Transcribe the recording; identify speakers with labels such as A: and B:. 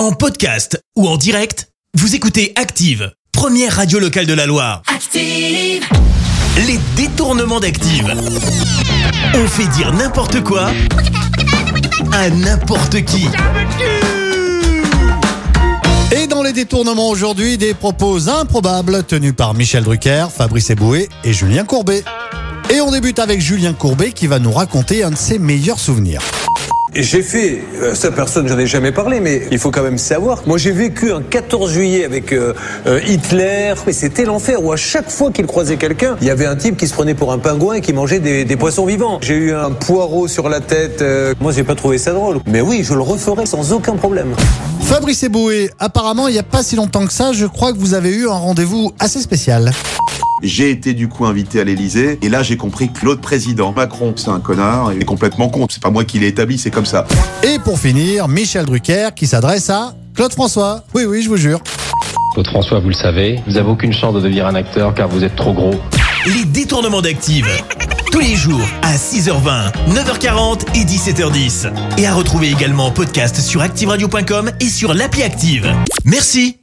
A: En podcast ou en direct, vous écoutez Active, première radio locale de la Loire.
B: Active,
A: Les détournements d'Active. On fait dire n'importe quoi à n'importe qui.
C: Et dans les détournements aujourd'hui, des propos improbables tenus par Michel Drucker, Fabrice Eboué et Julien Courbet. Et on débute avec Julien Courbet qui va nous raconter un de ses meilleurs souvenirs.
D: J'ai fait, euh, ça personne, j'en ai jamais parlé, mais il faut quand même savoir. Moi, j'ai vécu un 14 juillet avec euh, euh, Hitler, et c'était l'enfer, où à chaque fois qu'il croisait quelqu'un, il y avait un type qui se prenait pour un pingouin et qui mangeait des, des poissons vivants. J'ai eu un poireau sur la tête, moi, j'ai pas trouvé ça drôle. Mais oui, je le referai sans aucun problème.
C: Fabrice Eboué, apparemment il n'y a pas si longtemps que ça, je crois que vous avez eu un rendez-vous assez spécial.
E: J'ai été du coup invité à l'Elysée et là j'ai compris que l'autre président, Macron, c'est un connard et est complètement con. C'est pas moi qui l'ai établi, c'est comme ça.
C: Et pour finir, Michel Drucker qui s'adresse à Claude François. Oui, oui, je vous jure.
F: Claude François, vous le savez, vous avez aucune chance de devenir un acteur car vous êtes trop gros.
A: Les détournements d'Active. Tous les jours à 6h20, 9h40 et 17h10. Et à retrouver également en podcast sur ActiveRadio.com et sur l'appli Active. Merci.